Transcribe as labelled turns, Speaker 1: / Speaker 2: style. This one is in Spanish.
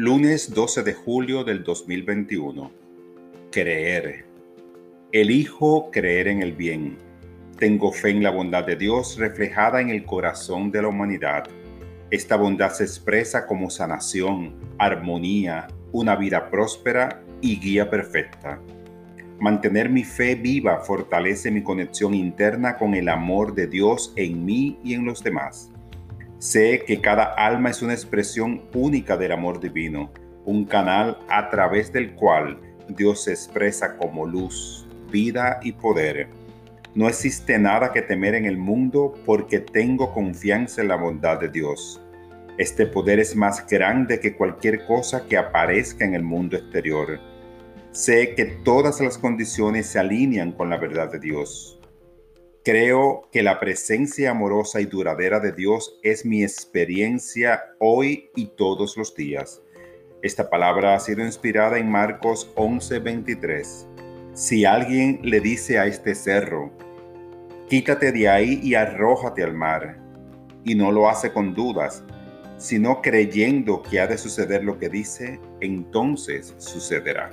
Speaker 1: Lunes 12 de julio del 2021. Creer. Elijo creer en el bien. Tengo fe en la bondad de Dios reflejada en el corazón de la humanidad. Esta bondad se expresa como sanación, armonía, una vida próspera y guía perfecta. Mantener mi fe viva fortalece mi conexión interna con el amor de Dios en mí y en los demás. Sé que cada alma es una expresión única del amor divino, un canal a través del cual Dios se expresa como luz, vida y poder. No existe nada que temer en el mundo porque tengo confianza en la bondad de Dios. Este poder es más grande que cualquier cosa que aparezca en el mundo exterior. Sé que todas las condiciones se alinean con la verdad de Dios. Creo que la presencia amorosa y duradera de Dios es mi experiencia hoy y todos los días. Esta palabra ha sido inspirada en Marcos 11:23. Si alguien le dice a este cerro, quítate de ahí y arrójate al mar, y no lo hace con dudas, sino creyendo que ha de suceder lo que dice, entonces sucederá.